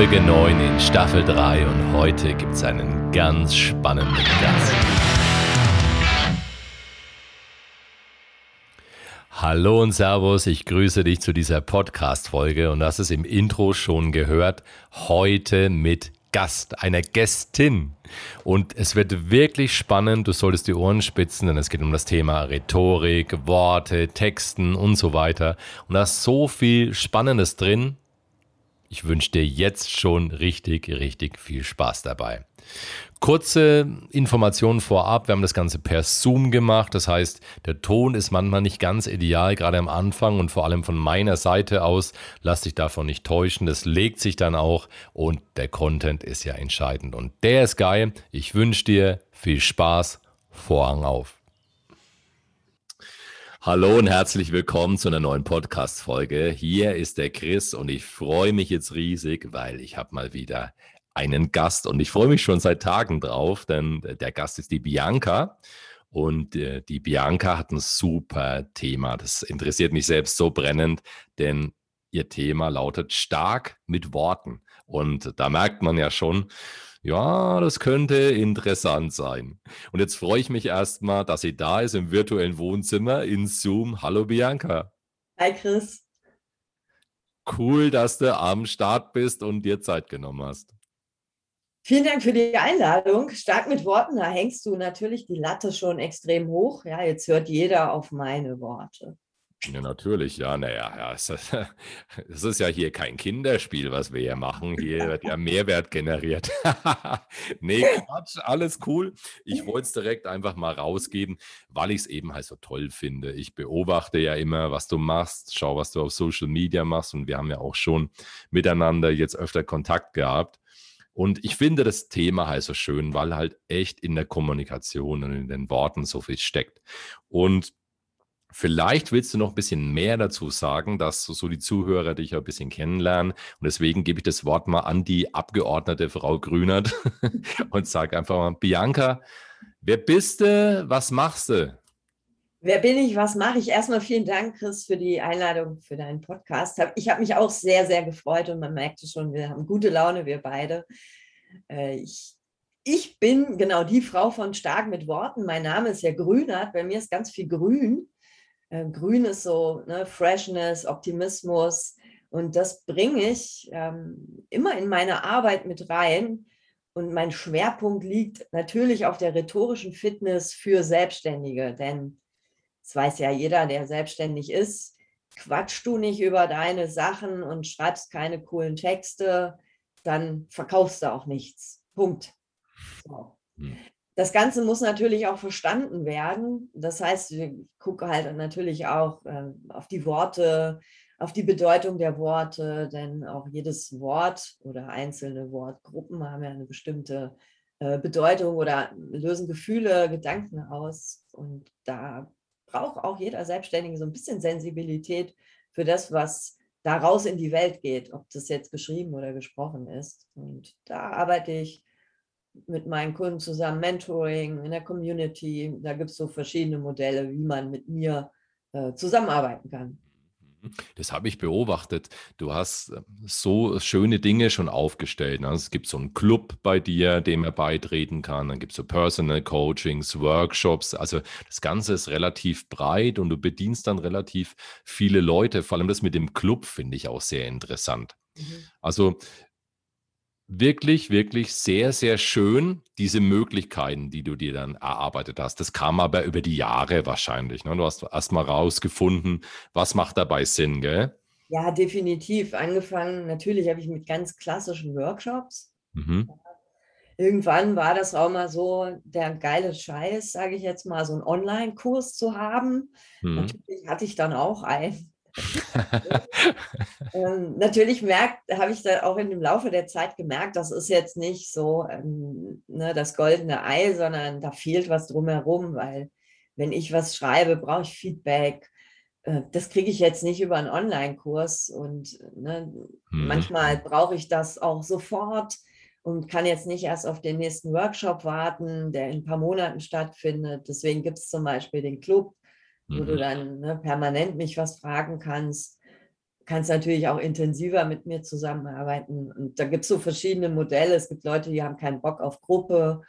Folge 9 in Staffel 3 und heute gibt es einen ganz spannenden Gast. Hallo und Servus, ich grüße dich zu dieser Podcast-Folge und hast es im Intro schon gehört. Heute mit Gast, einer Gästin. Und es wird wirklich spannend. Du solltest die Ohren spitzen, denn es geht um das Thema Rhetorik, Worte, Texten und so weiter. Und da ist so viel Spannendes drin. Ich wünsche dir jetzt schon richtig, richtig viel Spaß dabei. Kurze Informationen vorab. Wir haben das Ganze per Zoom gemacht. Das heißt, der Ton ist manchmal nicht ganz ideal, gerade am Anfang und vor allem von meiner Seite aus. Lass dich davon nicht täuschen. Das legt sich dann auch und der Content ist ja entscheidend. Und der ist geil. Ich wünsche dir viel Spaß. Vorhang auf. Hallo und herzlich willkommen zu einer neuen Podcast-Folge. Hier ist der Chris und ich freue mich jetzt riesig, weil ich habe mal wieder einen Gast und ich freue mich schon seit Tagen drauf, denn der Gast ist die Bianca. Und äh, die Bianca hat ein super Thema. Das interessiert mich selbst so brennend, denn ihr Thema lautet stark mit Worten. Und da merkt man ja schon, ja, das könnte interessant sein. Und jetzt freue ich mich erstmal, dass sie da ist im virtuellen Wohnzimmer in Zoom. Hallo Bianca. Hi Chris. Cool, dass du am Start bist und dir Zeit genommen hast. Vielen Dank für die Einladung. Stark mit Worten, da hängst du natürlich die Latte schon extrem hoch. Ja, jetzt hört jeder auf meine Worte. Ja, natürlich, ja, naja, ja, es, es ist ja hier kein Kinderspiel, was wir hier machen. Hier wird ja Mehrwert generiert. nee, Quatsch, alles cool. Ich wollte es direkt einfach mal rausgeben, weil ich es eben halt so toll finde. Ich beobachte ja immer, was du machst, schau, was du auf Social Media machst und wir haben ja auch schon miteinander jetzt öfter Kontakt gehabt. Und ich finde das Thema halt so schön, weil halt echt in der Kommunikation und in den Worten so viel steckt. Und Vielleicht willst du noch ein bisschen mehr dazu sagen, dass so die Zuhörer dich ein bisschen kennenlernen. Und deswegen gebe ich das Wort mal an die Abgeordnete Frau Grünert und sage einfach mal, Bianca, wer bist du? Was machst du? Wer bin ich? Was mache ich? Erstmal vielen Dank, Chris, für die Einladung für deinen Podcast. Ich habe mich auch sehr, sehr gefreut und man merkte schon, wir haben gute Laune, wir beide. Äh, ich, ich bin genau die Frau von Stark mit Worten. Mein Name ist ja Grünert. Bei mir ist ganz viel Grün. Äh, grün ist so ne, Freshness, Optimismus. Und das bringe ich ähm, immer in meine Arbeit mit rein. Und mein Schwerpunkt liegt natürlich auf der rhetorischen Fitness für Selbstständige. Denn es weiß ja jeder, der selbstständig ist, quatschst du nicht über deine Sachen und schreibst keine coolen Texte, dann verkaufst du auch nichts. Punkt. So. Hm. Das Ganze muss natürlich auch verstanden werden. Das heißt, ich gucke halt natürlich auch äh, auf die Worte, auf die Bedeutung der Worte, denn auch jedes Wort oder einzelne Wortgruppen haben ja eine bestimmte äh, Bedeutung oder lösen Gefühle, Gedanken aus. Und da braucht auch jeder Selbstständige so ein bisschen Sensibilität für das, was daraus in die Welt geht, ob das jetzt geschrieben oder gesprochen ist. Und da arbeite ich mit meinen Kunden zusammen Mentoring in der Community. Da gibt es so verschiedene Modelle, wie man mit mir äh, zusammenarbeiten kann. Mhm. Das habe ich beobachtet. Du hast äh, so schöne Dinge schon aufgestellt. Also es gibt so einen Club bei dir, dem er beitreten kann. Dann gibt es so Personal Coachings, Workshops. Also das Ganze ist relativ breit und du bedienst dann relativ viele Leute. Vor allem das mit dem Club finde ich auch sehr interessant. Mhm. Also wirklich, wirklich sehr, sehr schön, diese Möglichkeiten, die du dir dann erarbeitet hast. Das kam aber über die Jahre wahrscheinlich. Ne? Du hast erst mal rausgefunden, was macht dabei Sinn, gell? Ja, definitiv. Angefangen, natürlich habe ich mit ganz klassischen Workshops. Mhm. Irgendwann war das auch mal so der geile Scheiß, sage ich jetzt mal, so einen Online-Kurs zu haben. Mhm. Natürlich hatte ich dann auch einen ähm, natürlich merkt, habe ich da auch in dem Laufe der Zeit gemerkt, das ist jetzt nicht so ähm, ne, das goldene Ei, sondern da fehlt was drumherum, weil wenn ich was schreibe, brauche ich Feedback. äh, das kriege ich jetzt nicht über einen Online-Kurs und ne, Mhm. manchmal brauche ich das auch sofort und kann jetzt nicht erst auf den nächsten Workshop warten, der in ein paar Monaten stattfindet. Deswegen gibt es zum Beispiel den Club, wo du Mhm. dann ne, permanent mich was fragen kannst. Kannst natürlich auch intensiver mit mir zusammenarbeiten. Und da gibt es so verschiedene Modelle. Es gibt Leute, die haben keinen Bock auf Gruppe,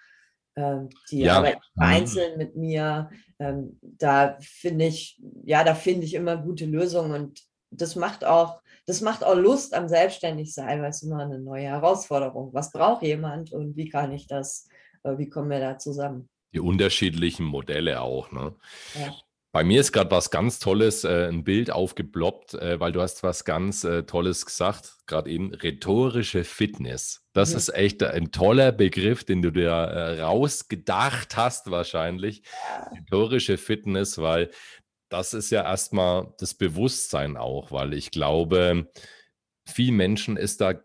ähm, die Ja. arbeiten Mhm. einzeln mit mir. Ähm, da finde ich, ja, da finde ich immer gute Lösungen und das macht auch, das macht auch Lust am Selbstständigsein, weil es immer eine neue Herausforderung. Was braucht jemand und wie kann ich das, äh, wie kommen wir da zusammen? Die unterschiedlichen Modelle auch, ne? Ja. Bei mir ist gerade was ganz Tolles, äh, ein Bild aufgeploppt, äh, weil du hast was ganz äh, Tolles gesagt, gerade eben rhetorische Fitness. Das Mhm. ist echt ein toller Begriff, den du dir äh, rausgedacht hast wahrscheinlich. Rhetorische Fitness, weil das ist ja erstmal das Bewusstsein auch, weil ich glaube, vielen Menschen ist da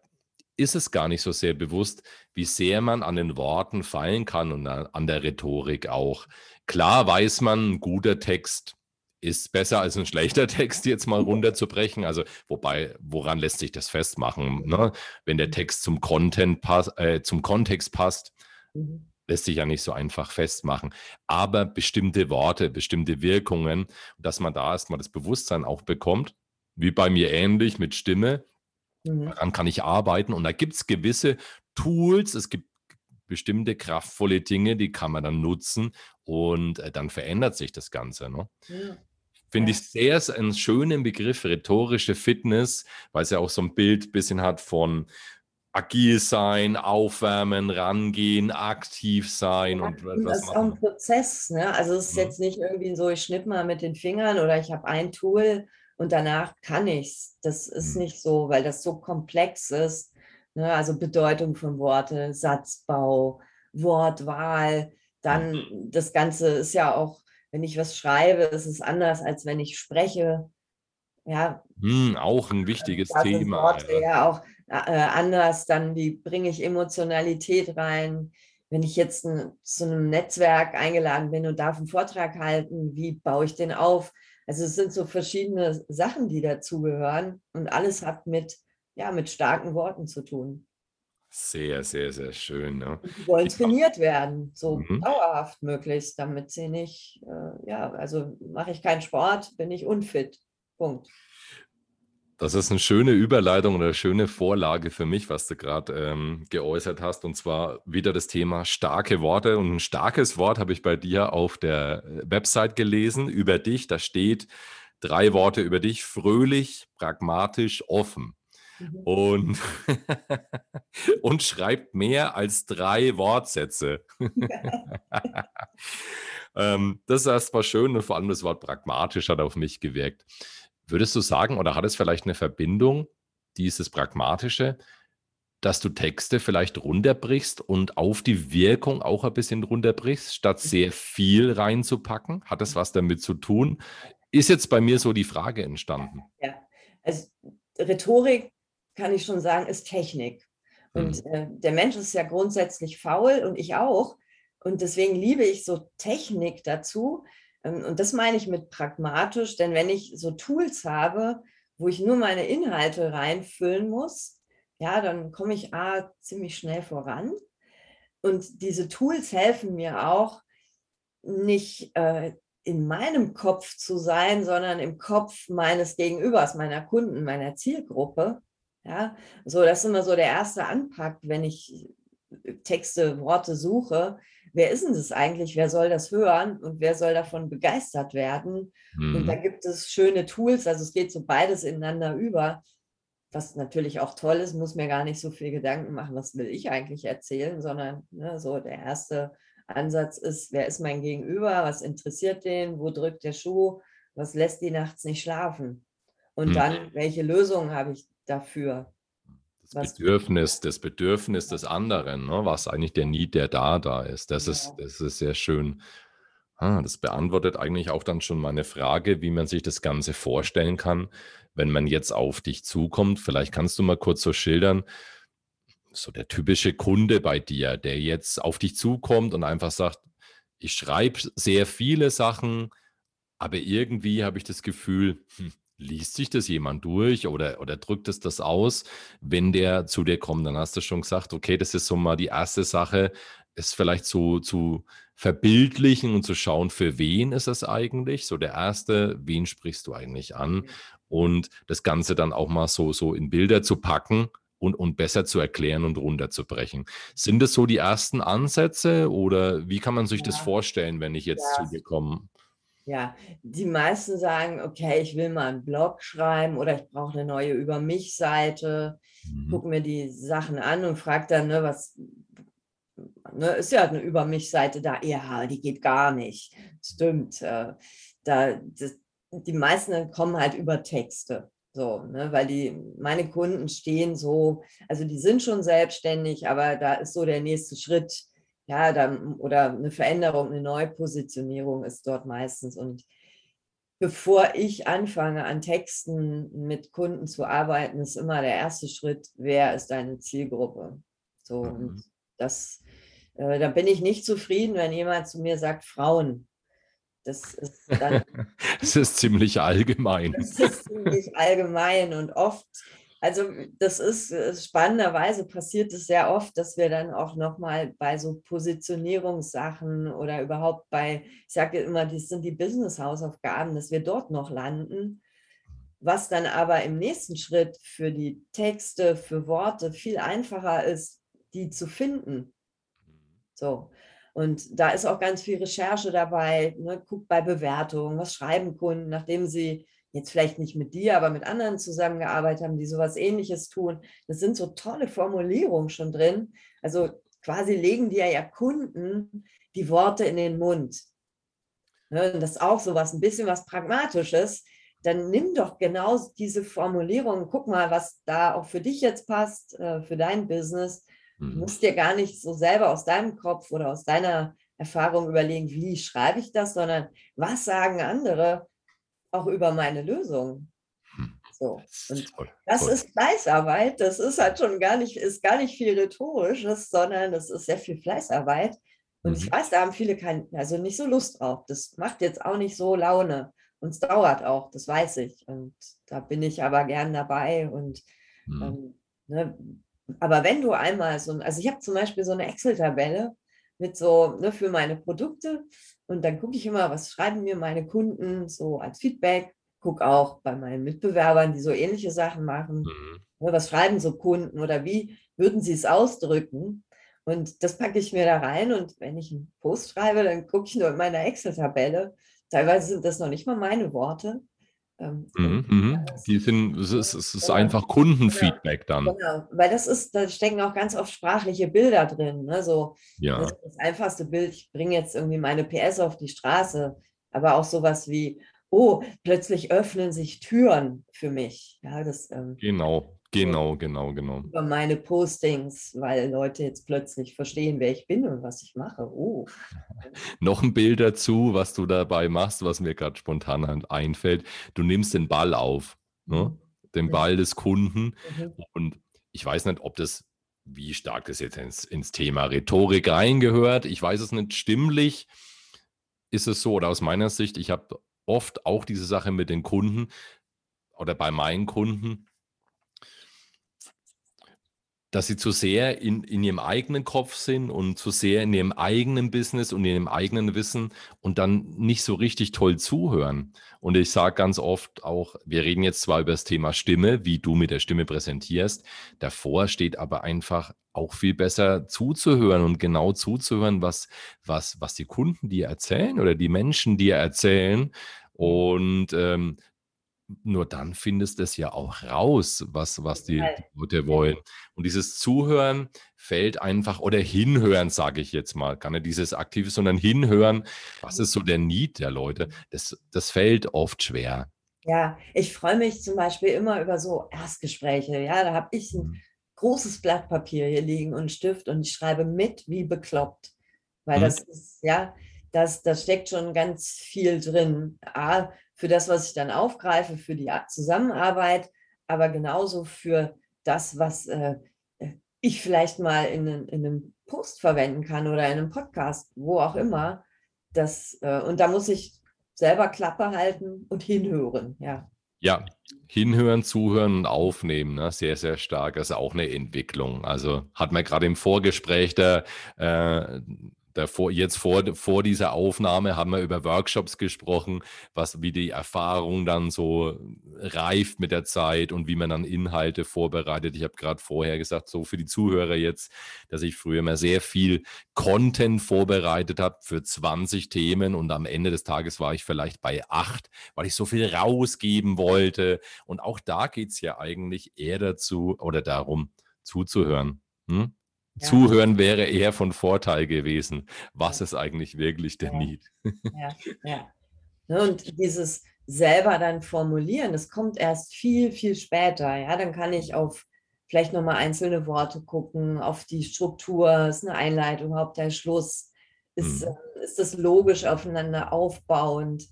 ist es gar nicht so sehr bewusst, wie sehr man an den Worten fallen kann und an der Rhetorik auch. Klar weiß man, ein guter Text ist besser als ein schlechter Text, jetzt mal runterzubrechen. Also, wobei, woran lässt sich das festmachen, ne? Wenn der Text zum Content pass äh, zum Kontext passt, Mhm. lässt sich ja nicht so einfach festmachen. Aber bestimmte Worte, bestimmte Wirkungen, dass man da erst mal das Bewusstsein auch bekommt, wie bei mir ähnlich mit Stimme, Mhm. daran kann ich arbeiten und da gibt's gewisse Tools, es gibt bestimmte kraftvolle Dinge, die kann man dann nutzen und, äh, dann verändert sich das Ganze, ne? Ja. Finde Ja. ich sehr s 'n schönen Begriff, rhetorische Fitness, weil's ja auch so 'n Bild bisschen hat von agil sein, aufwärmen, rangehen, aktiv sein Ja, und etwas das ist auch ein. Prozess, ne? Also, es ist Mhm. jetzt nicht irgendwie so, ich schnippe mal mit den Fingern oder ich habe ein Tool und danach kann ich's. Das ist Mhm. nicht so, weil das so komplex ist, ne? Also, Bedeutung von Worte, Satzbau, Wortwahl, Mhm. dann das Ganze ist ja auch wenn ich was schreibe, ist es anders, als wenn ich spreche. Ja, Hm, auch 'n wichtiges Thema, Worte ja. ja auch, äh, anders, dann wie bringe ich Emotionalität rein? Wenn ich jetzt 'n zu 'nem Netzwerk eingeladen bin und darf 'n Vortrag halten, wie baue ich den auf? Also, es sind so verschiedene Sachen, die dazugehören und alles hat mit ja, mit starken Worten zu tun. Sehr, sehr, sehr schön, ne? Die wollen trainiert werden, so Mhm. dauerhaft möglichst, damit sie nicht, äh ja, also, mache ich keinen Sport, bin ich unfit. Punkt. Das ist 'ne schöne Überleitung oder schöne Vorlage für mich, was du grad, ähm, geäußert hast, und zwar wieder das Thema starke Worte. Und 'n starkes Wort habe ich bei dir auf der, äh, Website gelesen über dich. Da steht 3 Worte über dich: fröhlich, pragmatisch, offen. Mhm. Und und schreibt mehr als 3 Wortsätze. Ähm, das ist erst mal schön und vor allem das Wort pragmatisch hat auf mich gewirkt. Würdest du sagen oder hat es vielleicht 'ne Verbindung, dieses Pragmatische, dass du Texte vielleicht runterbrichst und auf die Wirkung auch ein bisschen runterbrichst, statt Mhm. sehr viel reinzupacken? Hat das Mhm. was damit zu tun? Ist jetzt bei mir so die Frage entstanden. Ja, also, Rhetorik, kann ich schon sagen, ist Technik. Und, Mhm. äh, der Mensch ist ja grundsätzlich faul und ich auch. Und deswegen liebe ich so Technik dazu. Ähm, und das meine ich mit pragmatisch, denn wenn ich so Tools habe, wo ich nur meine Inhalte reinfüllen muss, ja, dann komme ich A ziemlich schnell voran. Und diese Tools helfen mir auch, nicht, äh, in meinem Kopf zu sein, sondern im Kopf meines Gegenübers, meiner Kunden, meiner Zielgruppe, ja? So, das ist immer so der erste Anpack, wenn ich, äh, Texte, Worte suche. Wer ist 'n das eigentlich? Wer soll das hören und wer soll davon begeistert werden? Und da Mhm. gibt es schöne Tools, also, es geht so beides ineinander über. Was natürlich auch toll ist, muss mir gar nicht so viel Gedanken machen, was will ich eigentlich erzählen, sondern, ne, so der erste Ansatz ist: Wer ist mein Gegenüber? Was interessiert den? Wo drückt der Schuh? Was lässt die nachts nicht schlafen? Und Mhm. dann, welche Lösungen habe ich dafür? Das Bedürfnis das Bedürfnis des anderen, ne? Was eigentlich der Need, der da da ist. Das ist Genau. das ist sehr schön. Ah, das beantwortet eigentlich auch dann schon meine Frage, wie man sich das Ganze vorstellen kann, wenn man jetzt auf dich zukommt. Vielleicht kannst du mal kurz so schildern, so der typische Kunde bei dir, der jetzt auf dich zukommt und einfach sagt: „Ich schreibe sehr viele Sachen aber irgendwie habe ich das Gefühl, hm, liest sich das jemand durch oder, oder drückt es das aus, wenn der zu dir kommt? Dann hast du schon gesagt, okay, das ist so mal die erste Sache, es vielleicht so zu verbildlichen und zu schauen, für wen ist es eigentlich? So der erste, wen sprichst du eigentlich an? Und das Ganze dann auch mal so, so in Bilder zu packen und, und besser zu erklären und runterzubrechen. Sind das so die ersten Ansätze oder wie kann man sich ja. das vorstellen, wenn ich jetzt ja. zu dir komme? Ja, die meisten sagen, okay, ich will mal einen Blog schreiben oder ich brauche eine neue Über mich-Seite, mhm. gucke mir die Sachen an und frage dann, ne, was, ne, ist ja eine Über mich-Seite da, ja, die geht gar nicht. Stimmt. Äh, da, das, die meisten kommen halt über Texte. So, ne, weil die, meine Kunden stehen so, also die sind schon selbstständig, aber da ist so der nächste Schritt, ja, dann, oder eine Veränderung, eine Neupositionierung ist dort meistens. Und bevor ich anfange, an Texten mit Kunden zu arbeiten, ist immer der erste Schritt, wer ist deine Zielgruppe? So, mhm. und das äh, da bin ich nicht zufrieden, wenn jemand zu mir sagt, Frauen. Das ist dann. das ist ziemlich allgemein. Das ist ziemlich allgemein und oft, also das ist äh, spannenderweise passiert es sehr oft, dass wir dann auch nochmal bei so Positionierungssachen oder überhaupt bei, ich sage immer, das sind die Business-Hausaufgaben, dass wir dort noch landen was dann aber im nächsten Schritt für die Texte, für Worte viel einfacher ist, die zu finden. So. Und da ist auch ganz viel Recherche dabei. Ne? Guck bei Bewertungen, was schreiben Kunden, nachdem sie jetzt vielleicht nicht mit dir, aber mit anderen zusammengearbeitet haben, die sowas ähnliches tun. Das sind so tolle Formulierungen schon drin. Also quasi legen dir ja Kunden die Worte in den Mund. Ne? Und das ist auch sowas, ein bisschen was Pragmatisches. Dann nimm doch genau diese Formulierung, guck mal, was da auch für dich jetzt passt, äh, für dein Business Du mhm. musst dir gar nicht so selber aus deinem Kopf oder aus deiner Erfahrung überlegen, wie schreibe ich das, sondern was sagen andere auch über meine Lösung. Hm. So. Und das ist Fleißarbeit. Das ist halt schon gar nicht, ist gar nicht viel Rhetorisches, sondern das ist sehr viel Fleißarbeit. Und mhm. ich weiß, da haben viele kein, also nicht so Lust drauf. Das macht jetzt auch nicht so Laune. Und es dauert auch, das weiß ich. Und da bin ich aber gern dabei. Und mhm. ähm, ne, aber wenn du einmal so, also ich habe zum Beispiel so eine Excel-Tabelle mit so ne, für meine Produkte und dann gucke ich immer, was schreiben mir meine Kunden so als Feedback, gucke auch bei meinen Mitbewerbern, die so ähnliche Sachen machen, mhm. ne, was schreiben so Kunden oder wie würden sie es ausdrücken. Und das packe ich mir da rein und wenn ich einen Post schreibe, dann gucke ich nur in meiner Excel-Tabelle. Teilweise sind das noch nicht mal meine Worte. Ähm, mhm, mhm. Die sind, es ist, es ist einfach Kundenfeedback dann. Genau, weil das ist, da stecken auch ganz oft sprachliche Bilder drin. Ne? So, ja. das, das einfachste Bild, ich bringe jetzt irgendwie meine PS auf die Straße, aber auch sowas wie, oh, plötzlich öffnen sich Türen für mich. Ja, das, ähm, genau. Genau, genau, genau. Über meine Postings, weil Leute jetzt plötzlich verstehen, wer ich bin und was ich mache. Oh. Noch ein Bild dazu, was du dabei machst, was mir gerade spontan einfällt. Du nimmst den Ball auf, ne? Mhm. den Ball des Kunden. Mhm. Und ich weiß nicht, ob das, wie stark das jetzt ins, ins Thema Rhetorik reingehört. Ich weiß es nicht. Stimmlich ist es so, oder aus meiner Sicht, ich habe oft auch diese Sache mit den Kunden oder bei meinen Kunden dass sie zu sehr in, in ihrem eigenen Kopf sind und zu sehr in ihrem eigenen Business und in ihrem eigenen Wissen und dann nicht so richtig toll zuhören. Und ich sage ganz oft auch, wir reden jetzt zwar über das Thema Stimme, wie du mit der Stimme präsentierst, davor steht aber einfach auch viel besser zuzuhören und genau zuzuhören, was, was, was die Kunden dir erzählen oder die Menschen dir erzählen. Und ähm, nur dann findest du es ja auch raus, was, was die, die Leute wollen. Und dieses Zuhören fällt einfach, oder Hinhören, sage ich jetzt mal, gar nicht dieses Aktive, sondern Hinhören, was ist so der Need der Leute, das, das fällt oft schwer. Ja, ich freue mich zum Beispiel immer über so Erstgespräche. Ja, da habe ich ein mhm. großes Blatt Papier hier liegen und Stift und ich schreibe mit wie bekloppt. Weil mhm. das ist, ja, das, das steckt schon ganz viel drin. A, für das, was ich dann aufgreife, für die Zusammenarbeit, aber genauso für das, was äh, ich vielleicht mal in, in, einem Post verwenden kann oder in einem Podcast, wo auch immer. Das, äh, und da muss ich selber Klappe halten und hinhören, ja. Ja, hinhören, zuhören und aufnehmen, ne? sehr, sehr stark. Das ist auch eine Entwicklung. Also hat man gerade im Vorgespräch der, äh, davor, jetzt vor, vor dieser Aufnahme haben wir über Workshops gesprochen, was, wie die Erfahrung dann so reift mit der Zeit und wie man dann Inhalte vorbereitet. Ich habe gerade vorher gesagt, so für die Zuhörer jetzt, dass ich früher immer sehr viel Content vorbereitet habe für 20 Themen und am Ende des Tages war ich vielleicht bei acht, weil ich so viel rausgeben wollte. Und auch da geht es ja eigentlich eher dazu oder darum, zuzuhören. Hm? Ja. Zuhören wäre eher von Vorteil gewesen. Was ist eigentlich wirklich der ja. Need? Ja, ja. Ne, und dieses selber dann formulieren, das kommt erst viel, viel später. Ja, dann kann ich auf vielleicht nochmal einzelne Worte gucken, auf die Struktur, ist eine Einleitung, Hauptteil, Schluss. Ist, hm. Ist das logisch aufeinander aufbauend?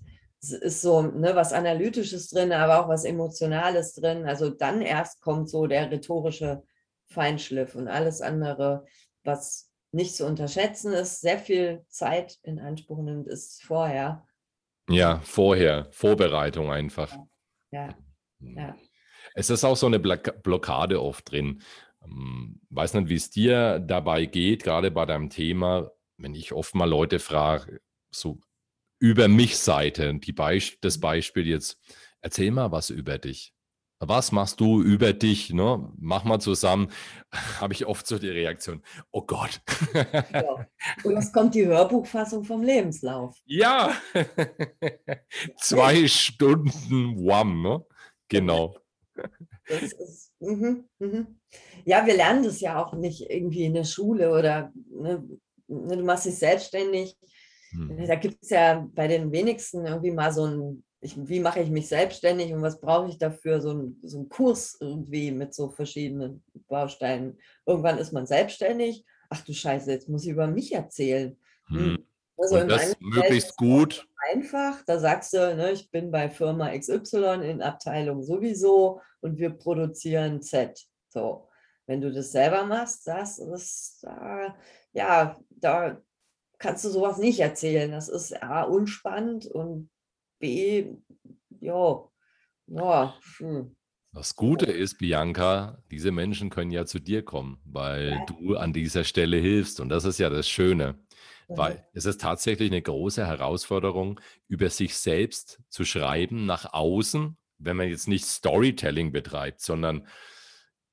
ist so ne, was Analytisches drin, aber auch was Emotionales drin. Also dann erst kommt so der rhetorische Feinschliff und alles andere, was nicht zu unterschätzen ist, sehr viel Zeit in Anspruch nimmt, ist vorher. Ja, vorher, Vorbereitung einfach. Ja, hm. ja. Es ist auch so eine Blockade oft drin. Ähm, weiß nicht, wie es dir dabei geht, gerade bei deinem Thema, wenn ich oft mal Leute frage, so über mich Seite, die Beisp das mhm. Beispiel jetzt, erzähl mal was über dich was machst du über dich? Ne? Mach mal zusammen. Habe ich oft so die Reaktion, oh Gott. Ja. Und jetzt kommt die Hörbuchfassung vom Lebenslauf. Ja, zwei Stunden Wham, ne? Genau. Ist, mh, mh. Ja, wir lernen das ja auch nicht irgendwie in der Schule oder ne, ne du machst dich selbstständig. Hm. Da gibt es ja bei den wenigsten irgendwie mal so ein ich, wie mache ich mich selbstständig und was brauche ich dafür? So ein, so ein Kurs irgendwie mit so verschiedenen Bausteinen. Irgendwann ist man selbstständig. Ach du Scheiße, jetzt muss ich über mich erzählen. Hm. hm. Also und das möglichst gut. Einfach, da sagst du, ne, ich bin bei Firma XY in Abteilung sowieso und wir produzieren Z. So, wenn du das selber machst, das, äh, ja, da kannst du sowas nicht erzählen. Das ist A, unspannend und B, ja, ja. Hm. Das Gute ist, Bianca, diese Menschen können ja zu dir kommen, weil ja. du an dieser Stelle hilfst. Und das ist ja das Schöne. Weil es ist tatsächlich eine große Herausforderung, über sich selbst zu schreiben nach außen, wenn man jetzt nicht Storytelling betreibt, sondern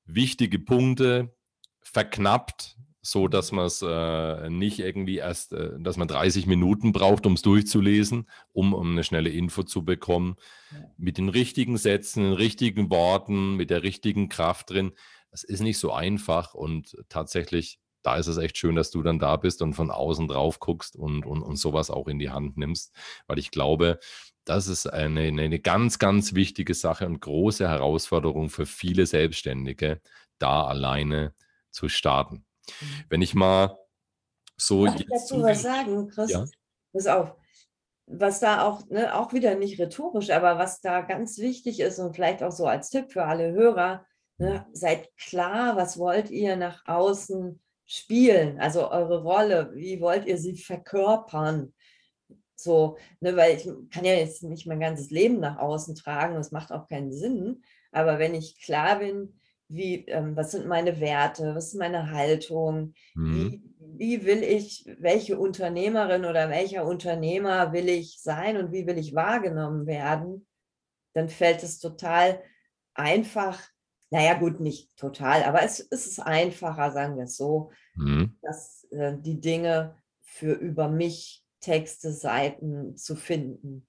wichtige Punkte verknappt so dass man es äh, nicht irgendwie erst, äh, dass man 30 Minuten braucht, um es durchzulesen, um, um eine schnelle Info zu bekommen. Mit den richtigen Sätzen, den richtigen Worten, mit der richtigen Kraft drin. Das ist nicht so einfach und tatsächlich, da ist es echt schön, dass du dann da bist und von außen drauf guckst und, und, und sowas auch in die Hand nimmst, weil ich glaube, das ist eine, eine ganz, ganz wichtige Sache und große Herausforderung für viele Selbstständige, da alleine zu starten. Mhm. Wenn ich mal so. Darf ich dazu was sagen, Chris? Ja? Pass auf. Was da auch, ne, auch wieder nicht rhetorisch, aber was da ganz wichtig ist und vielleicht auch so als Tipp für alle Hörer, ne, seid klar, was wollt ihr nach außen spielen, also eure Rolle, wie wollt ihr sie verkörpern? So, ne, weil ich kann ja jetzt nicht mein ganzes Leben nach außen tragen, das macht auch keinen Sinn. Aber wenn ich klar bin, wie, ähm, was sind meine Werte, was ist meine Haltung, mhm. wie, wie will ich, welche Unternehmerin oder welcher Unternehmer will ich sein und wie will ich wahrgenommen werden, dann fällt es total einfach, naja gut, nicht total, aber es, es ist einfacher, sagen wir es so, mhm. dass äh, die Dinge für über mich Texte, Seiten zu finden.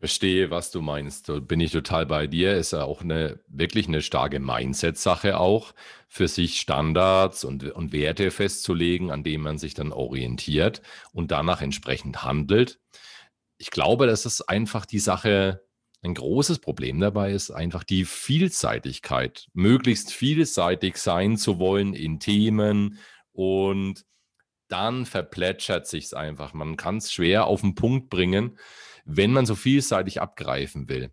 Verstehe, was du meinst. Da bin ich total bei dir. Ist ja auch eine wirklich eine starke Mindset-Sache auch, für sich Standards und, und Werte festzulegen, an denen man sich dann orientiert und danach entsprechend handelt. Ich glaube, dass es einfach die Sache, ein großes Problem dabei ist, einfach die Vielseitigkeit, möglichst vielseitig sein zu wollen in Themen und dann verplätschert sich es einfach. Man kann es schwer auf den Punkt bringen wenn man so vielseitig abgreifen will.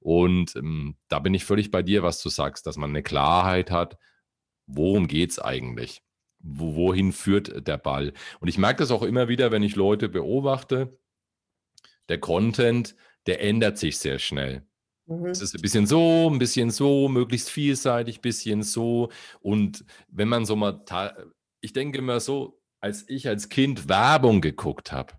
Und ähm, da bin ich völlig bei dir, was du sagst, dass man eine Klarheit hat, worum geht es eigentlich? Wo, wohin führt der Ball? Und ich merke das auch immer wieder, wenn ich Leute beobachte, der Content, der ändert sich sehr schnell. Mhm. Es ist ein bisschen so, ein bisschen so, möglichst vielseitig, ein bisschen so. Und wenn man so mal, ich denke immer so, als ich als Kind Werbung geguckt habe,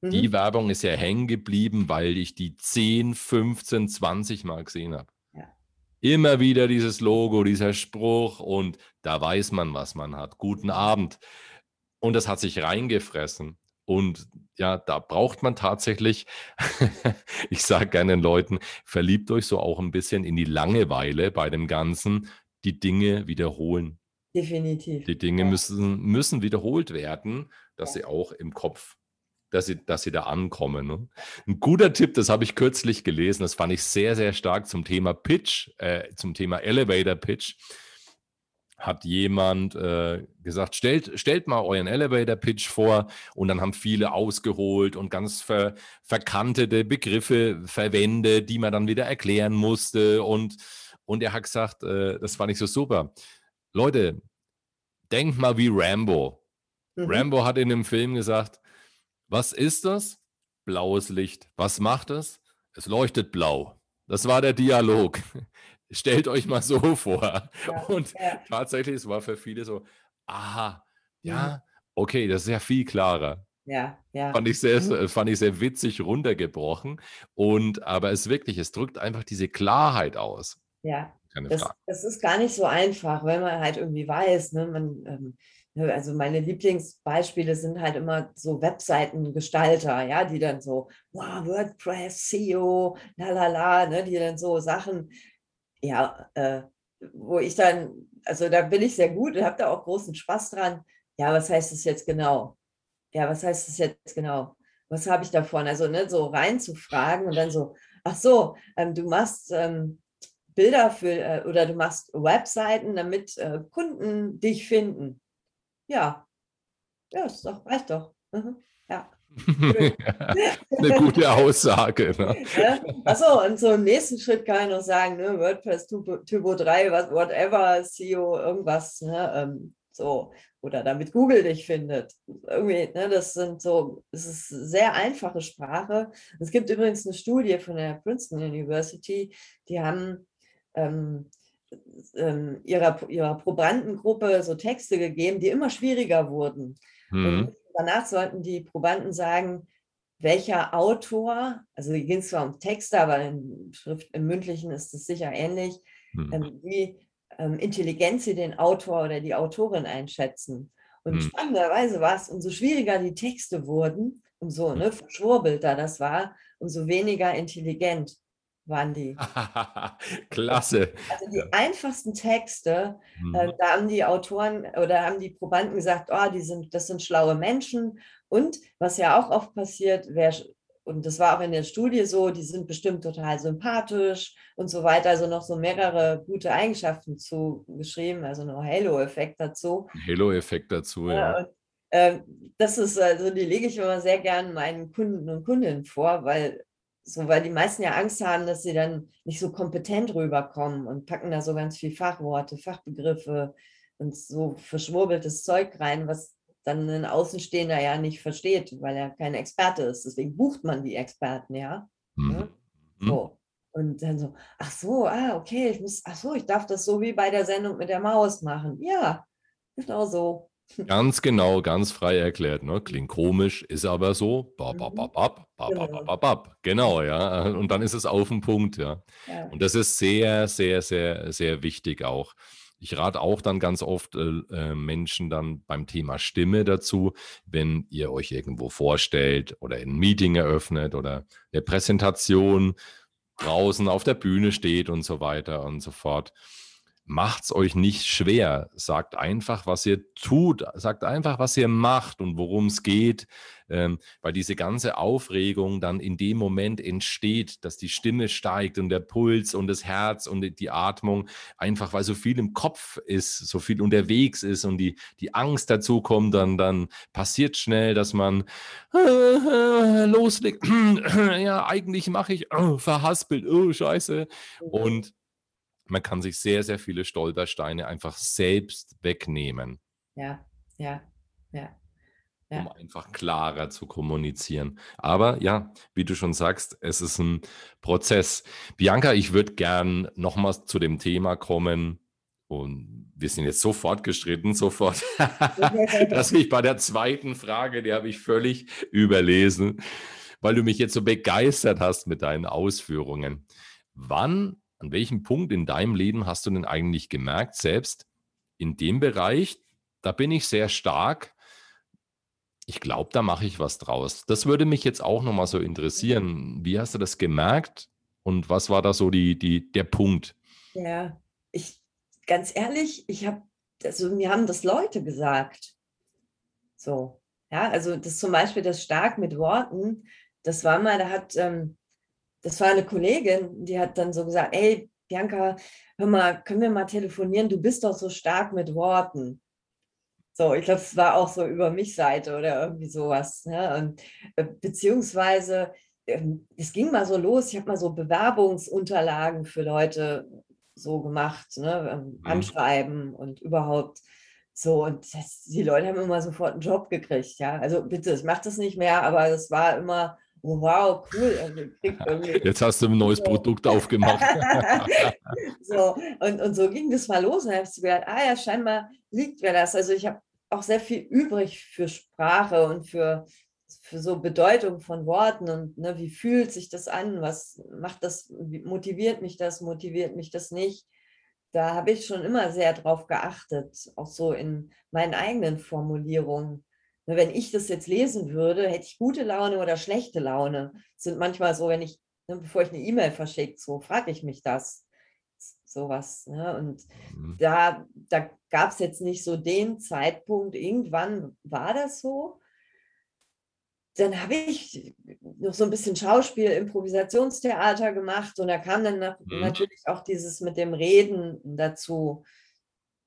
mhm. die Werbung ist ja hängen geblieben, weil ich die 10, 15, 20 Mal gesehen habe. Ja. Immer wieder dieses Logo, dieser Spruch und da weiß man, was man hat. Guten Abend. Und das hat sich reingefressen. Und ja, da braucht man tatsächlich, ich sage gerne den Leuten, verliebt euch so auch ein bisschen in die Langeweile bei dem Ganzen, die Dinge wiederholen. Definitiv. Die Dinge ja. müssen, müssen wiederholt werden, dass ja. sie auch im Kopf, dass sie, dass sie da ankommen. Ne? Ein guter Tipp, das habe ich kürzlich gelesen, das fand ich sehr, sehr stark zum Thema Pitch, äh, zum Thema Elevator Pitch hat jemand äh, gesagt, stellt, stellt mal euren Elevator-Pitch vor und dann haben viele ausgeholt und ganz ver, verkantete Begriffe verwendet, die man dann wieder erklären musste und, und er hat gesagt, äh, das fand ich so super. Leute, denkt mal wie Rambo. Mhm. Rambo hat in dem Film gesagt, was ist das? Blaues Licht. Was macht es? Es leuchtet blau. Das war der Dialog. Stellt euch mal so vor. Ja, und ja. tatsächlich, es war für viele so, aha, ja, mhm. okay, das ist ja viel klarer. Ja, ja. Fand ich sehr, mhm. fand ich sehr witzig runtergebrochen. Und aber es wirklich, es drückt einfach diese Klarheit aus. Ja. Das, das, ist gar nicht so einfach, wenn man halt irgendwie weiß, ne, man, ähm, also meine Lieblingsbeispiele sind halt immer so Webseitengestalter, ja, die dann so, wow, WordPress, SEO, la la la, ne, die dann so Sachen ja, äh, wo ich dann, also da bin ich sehr gut und habe da auch großen Spaß dran. Ja, was heißt das jetzt genau? Ja, was heißt das jetzt genau? Was habe ich davon? Also ne, so reinzufragen und dann so, ach so, ähm, du machst ähm, Bilder für äh, oder du machst Webseiten, damit äh, Kunden dich finden. Ja, ja, das doch, reicht doch. Mhm. Ja. Eine gute Aussage. Ne? Ja? Achso, und so im nächsten Schritt kann ich noch sagen, ne, WordPress Typo 3, was, whatever, SEO, irgendwas, ne, ähm, so, oder damit Google dich findet. Irgendwie, ne, das sind so, es ist sehr einfache Sprache. Es gibt übrigens eine Studie von der Princeton University, die haben ähm, ähm, ihrer, ihrer Probandengruppe so Texte gegeben, die immer schwieriger wurden. Mhm danach sollten die Probanden sagen, welcher Autor, also hier ging es zwar um Texte, aber im, Schrift, im Mündlichen ist es sicher ähnlich, hm. ähm, wie ähm, intelligent sie den Autor oder die Autorin einschätzen. Und hm. spannenderweise war es, umso schwieriger die Texte wurden, umso ne, verschwurbelter das war, umso weniger intelligent waren die. Klasse. Also die einfachsten Texte, mhm. äh, da haben die Autoren oder haben die Probanden gesagt, oh, die sind, das sind schlaue Menschen. Und was ja auch oft passiert, wer, und das war auch in der Studie so, die sind bestimmt total sympathisch und so weiter. Also noch so mehrere gute Eigenschaften zugeschrieben, also noch Halo-Effekt dazu. Halo-Effekt dazu, ja. Und, äh, das ist, also die lege ich immer sehr gern meinen Kunden und Kundinnen vor, weil so, weil die meisten ja Angst haben, dass sie dann nicht so kompetent rüberkommen und packen da so ganz viel Fachworte, Fachbegriffe und so verschwurbeltes Zeug rein, was dann ein Außenstehender ja nicht versteht, weil er kein Experte ist. Deswegen bucht man die Experten, ja. Mhm. So. Und dann so, ach so, ah, okay, ich muss, ach so, ich darf das so wie bei der Sendung mit der Maus machen. Ja, genau so. Ganz genau, ganz frei erklärt. Ne? Klingt komisch, ist aber so. Bap, bap, bap, bap, bap, bap, bap, Genau, ja. Und dann ist es auf den Punkt, ja. ja. Und das ist sehr, sehr, sehr, sehr wichtig auch. Ich rate auch dann ganz oft äh, äh, Menschen dann beim Thema Stimme dazu, wenn ihr euch irgendwo vorstellt oder ein Meeting eröffnet oder eine Präsentation draußen auf der Bühne steht und so weiter und so fort macht's euch nicht schwer. Sagt einfach, was ihr tut. Sagt einfach, was ihr macht und worum es geht. Ähm, weil diese ganze Aufregung dann in dem Moment entsteht, dass die Stimme steigt und der Puls und das Herz und die Atmung, einfach weil so viel im Kopf ist, so viel unterwegs ist und die, die Angst dazu kommt, dann, dann passiert schnell, dass man äh, loslegt. ja, eigentlich mache ich oh, verhaspelt, oh, scheiße. Und man kann sich sehr, sehr viele Stolpersteine einfach selbst wegnehmen. Ja, ja, ja. ja. um einfach klarer zu kommunizieren. Aber ja, wie du schon sagst, es ist ein Prozess. Bianca, ich würde gern nochmals zu dem Thema kommen. Und wir sind jetzt so fortgeschritten, sofort, dass ich bei der zweiten Frage, die habe ich völlig überlesen, weil du mich jetzt so begeistert hast mit deinen Ausführungen. Wann, an welchem Punkt in deinem Leben hast du denn eigentlich gemerkt, selbst in dem Bereich, da bin ich sehr stark, ich glaube, da mache ich was draus. Das würde mich jetzt auch nochmal so interessieren. Wie hast du das gemerkt und was war da so die, die, der Punkt? Ja, ich, ganz ehrlich, ich habe, also mir haben das Leute gesagt. So, ja, also das zum Beispiel das stark mit Worten, das war mal, da hat, ähm, das war eine Kollegin, die hat dann so gesagt, ey, Bianca, hör mal, können wir mal telefonieren? Du bist doch so stark mit Worten. So, ich glaube, es war auch so über mich Seite oder irgendwie sowas. Ne? Und, äh, beziehungsweise, ähm, es ging mal so los, ich habe mal so Bewerbungsunterlagen für Leute so gemacht, ne? Ähm, mhm. anschreiben und überhaupt so. Und das, die Leute haben immer sofort einen Job gekriegt. Ja, also bitte, ich mache das nicht mehr, aber es war immer oh, wow, cool. Also Jetzt hast du ein neues so. Produkt aufgemacht. so, und, und so ging das mal los. Und dann habe ich gedacht, ah ja, scheinbar liegt mir das. Also ich habe auch sehr viel übrig für Sprache und für, für so Bedeutung von Worten und ne, wie fühlt sich das an, was macht das, motiviert mich das, motiviert mich das nicht. Da habe ich schon immer sehr drauf geachtet, auch so in meinen eigenen Formulierungen. Ne, wenn ich das jetzt lesen würde, hätte ich gute Laune oder schlechte Laune. Das sind manchmal so, wenn ich, ne, bevor ich eine E-Mail verschicke, so frage ich mich das sowas. Ne? Und mhm. da, da gab es jetzt nicht so den Zeitpunkt, irgendwann war das so. Dann habe ich noch so ein bisschen Schauspiel, Improvisationstheater gemacht und da kam dann mhm. natürlich auch dieses mit dem Reden dazu.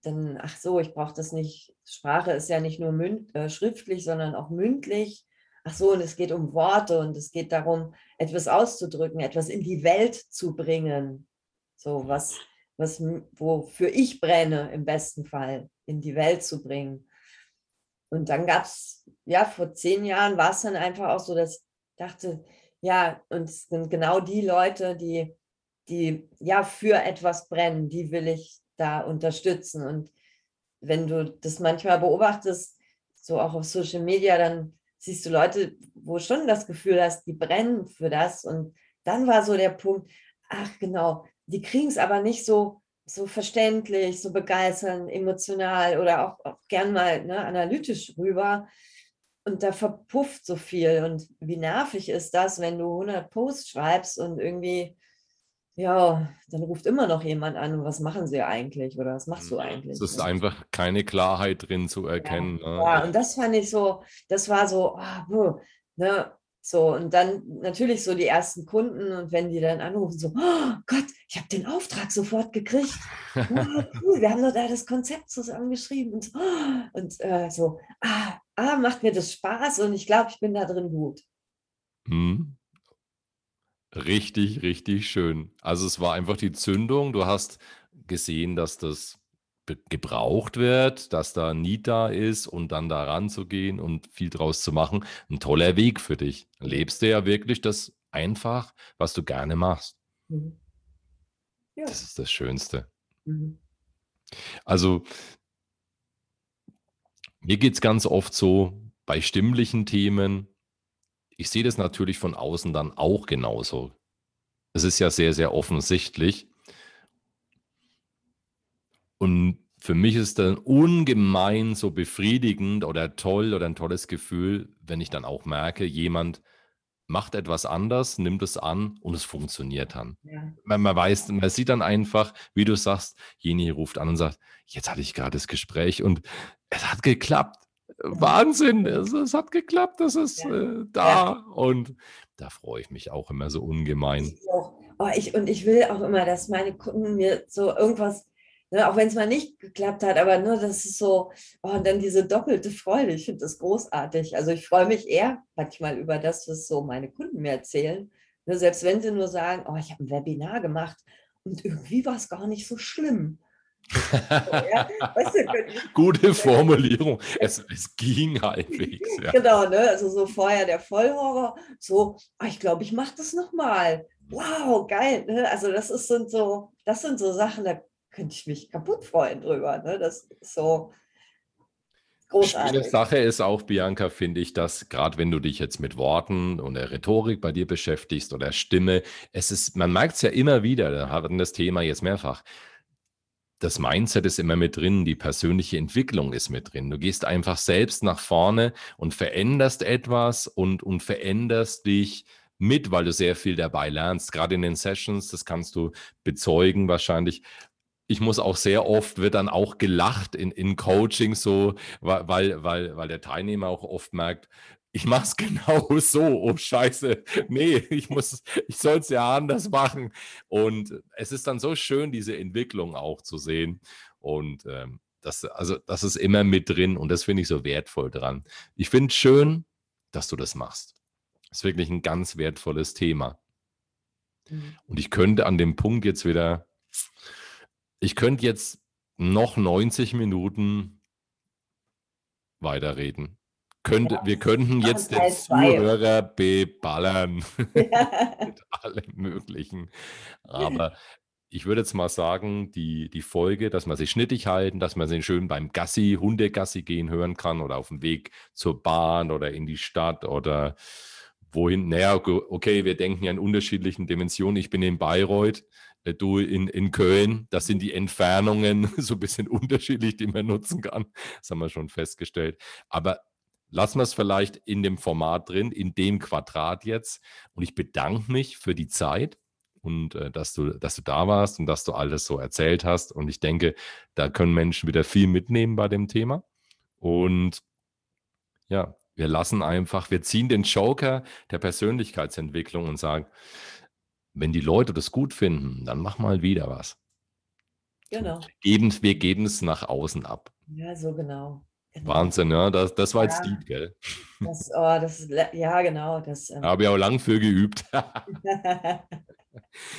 Dann, ach so, ich brauche das nicht. Sprache ist ja nicht nur äh, schriftlich, sondern auch mündlich. Ach so, und es geht um Worte und es geht darum, etwas auszudrücken, etwas in die Welt zu bringen. So was, was, wofür ich brenne, im besten Fall, in die Welt zu bringen. Und dann gab es, ja, vor zehn Jahren war es dann einfach auch so, dass ich dachte, ja, und es sind genau die Leute, die, die ja für etwas brennen, die will ich da unterstützen. Und wenn du das manchmal beobachtest, so auch auf Social Media, dann siehst du Leute, wo schon das Gefühl hast, die brennen für das. Und dann war so der Punkt, ach genau, die kriegen es aber nicht so, so verständlich, so begeisternd, emotional oder auch, auch gern mal ne, analytisch rüber. Und da verpufft so viel. Und wie nervig ist das, wenn du 100 Posts schreibst und irgendwie, ja, dann ruft immer noch jemand an, was machen sie eigentlich oder was machst du eigentlich? Es ist einfach keine Klarheit drin zu erkennen. Ja, ne? ja und das fand ich so, das war so, oh, ne, so, und dann natürlich so die ersten Kunden und wenn die dann anrufen, so, oh Gott, ich habe den Auftrag sofort gekriegt. Oh, cool, wir haben doch da das Konzept zusammengeschrieben und, so, und äh, so, ah, ah, macht mir das Spaß und ich glaube, ich bin da drin gut. Mhm. Richtig, richtig schön. Also es war einfach die Zündung. Du hast gesehen, dass das gebraucht wird, dass da Need da ist und dann da ranzugehen und viel draus zu machen, ein toller Weg für dich. Lebst du ja wirklich das einfach, was du gerne machst. Mhm. Ja. Das ist das Schönste. Mhm. Also, mir geht es ganz oft so bei stimmlichen Themen, ich sehe das natürlich von außen dann auch genauso. Es ist ja sehr, sehr offensichtlich. Und für mich ist dann ungemein so befriedigend oder toll oder ein tolles Gefühl, wenn ich dann auch merke, jemand macht etwas anders, nimmt es an und es funktioniert dann. Ja. Man, man, weiß, man sieht dann einfach, wie du sagst, Jeni ruft an und sagt, jetzt hatte ich gerade das Gespräch und es hat geklappt. Wahnsinn, es, es hat geklappt, das ist äh, da. Und da freue ich mich auch immer so ungemein. Oh, ich, und ich will auch immer, dass meine Kunden mir so irgendwas Ne, auch wenn es mal nicht geklappt hat, aber nur das ist so, oh, und dann diese doppelte Freude, ich finde das großartig. Also ich freue mich eher manchmal über das, was so meine Kunden mir erzählen. Ne, selbst wenn sie nur sagen, oh, ich habe ein Webinar gemacht und irgendwie war es gar nicht so schlimm. Ja, weißt du, Gute Formulierung. Es, es ging halbwegs. Ja. Genau, ne? also so vorher der Vollhorror, so, oh, ich glaube, ich mache das nochmal. Wow, geil. Ne? Also das ist, sind so, das sind so Sachen, da könnte ich mich kaputt freuen drüber. Ne? Das ist so, Großartig. Schöne Sache ist auch, Bianca, finde ich, dass gerade wenn du dich jetzt mit Worten und der Rhetorik bei dir beschäftigst oder Stimme, es ist, man merkt es ja immer wieder, da hatten das Thema jetzt mehrfach. Das Mindset ist immer mit drin, die persönliche Entwicklung ist mit drin. Du gehst einfach selbst nach vorne und veränderst etwas und, und veränderst dich mit, weil du sehr viel dabei lernst. Gerade in den Sessions, das kannst du bezeugen wahrscheinlich, ich muss auch sehr oft, wird dann auch gelacht in, in Coaching so, weil, weil, weil der Teilnehmer auch oft merkt, ich mache es genau so. Oh Scheiße, nee, ich muss, ich soll es ja anders machen. Und es ist dann so schön, diese Entwicklung auch zu sehen. Und ähm, das, also, das ist immer mit drin und das finde ich so wertvoll dran. Ich finde es schön, dass du das machst. Das ist wirklich ein ganz wertvolles Thema. Mhm. Und ich könnte an dem Punkt jetzt wieder ich könnte jetzt noch 90 Minuten weiterreden. Könnte, ja, wir könnten jetzt den Zuhörer beballern mit allem Möglichen. Aber ich würde jetzt mal sagen, die, die Folge, dass man sich schnittig halten, dass man sie schön beim Gassi, Hundegassi gehen hören kann oder auf dem Weg zur Bahn oder in die Stadt oder wohin. Naja, okay, wir denken ja in unterschiedlichen Dimensionen. Ich bin in Bayreuth. Äh, du in, in Köln, das sind die Entfernungen so ein bisschen unterschiedlich, die man nutzen kann. Das haben wir schon festgestellt. Aber lassen wir es vielleicht in dem Format drin, in dem Quadrat jetzt. Und ich bedanke mich für die Zeit und äh, dass, du, dass du da warst und dass du alles so erzählt hast. Und ich denke, da können Menschen wieder viel mitnehmen bei dem Thema. Und ja, wir lassen einfach, wir ziehen den Joker der Persönlichkeitsentwicklung und sagen, wenn die Leute das gut finden, dann mach mal wieder was. Genau. Geben, wir geben es nach außen ab. Ja, so genau. Genau. Wahnsinn, ja, das, das war ja, jetzt deep, gell? Das, oh, das ja, genau. Das, ähm, Habe ich auch lang für geübt.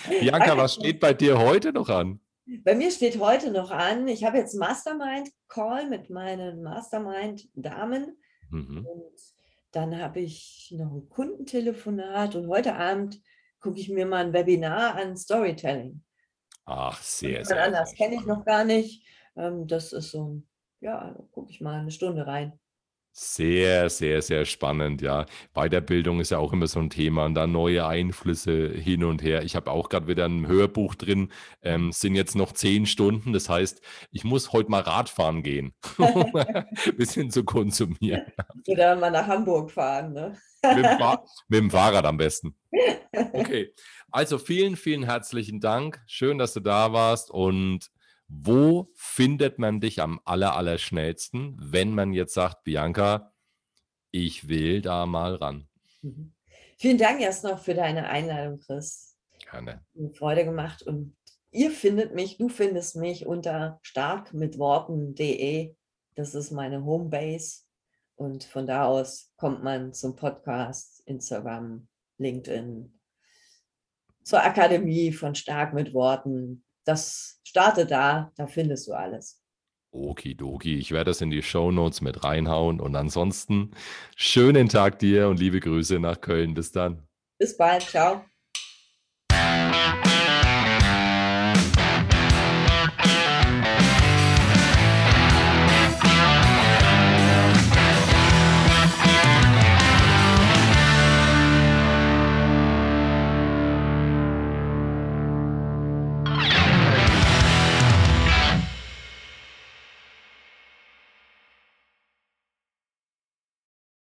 Bianca, was steht bei dir heute noch an? Bei mir steht heute noch an, ich habe jetzt Mastermind-Call mit meinen Mastermind-Damen. Mhm. Und dann habe ich noch ein Kundentelefonat und heute Abend gucke ich mir mal ein Webinar an Storytelling. Ach, sehr, sehr. Anders kenne ich noch gar nicht. Ähm, das ist so ein, ja, gucke ich mal eine Stunde rein. Sehr, sehr, sehr spannend, ja. Weiterbildung ist ja auch immer so ein Thema und da neue Einflüsse hin und her. Ich habe auch gerade wieder ein Hörbuch drin, ähm, sind jetzt noch zehn Stunden. Das heißt, ich muss heute mal Radfahren gehen, ein bisschen zu konsumieren. Oder mal nach Hamburg fahren, ne? mit, dem mit dem Fahrrad am besten. Okay, also vielen, vielen herzlichen Dank. Schön, dass du da warst und wo findet man dich am aller, aller schnellsten, wenn man jetzt sagt, Bianca, ich will da mal ran? Mhm. Vielen Dank erst noch für deine Einladung, Chris. Gerne. Freude gemacht und ihr findet mich, du findest mich unter starkmitworten.de. Das ist meine Homebase und von da aus kommt man zum Podcast, Instagram, LinkedIn, zur Akademie von Stark mit Worten, das starte da, da findest du alles. Okidoki, ich werde das in die Show Notes mit reinhauen und ansonsten schönen Tag dir und liebe Grüße nach Köln. Bis dann. Bis bald, ciao.